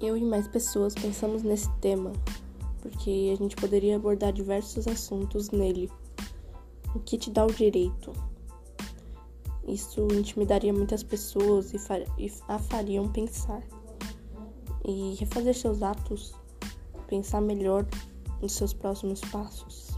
Eu e mais pessoas pensamos nesse tema, porque a gente poderia abordar diversos assuntos nele. O que te dá o direito? Isso intimidaria muitas pessoas e, far e a fariam pensar. E refazer seus atos, pensar melhor nos seus próximos passos.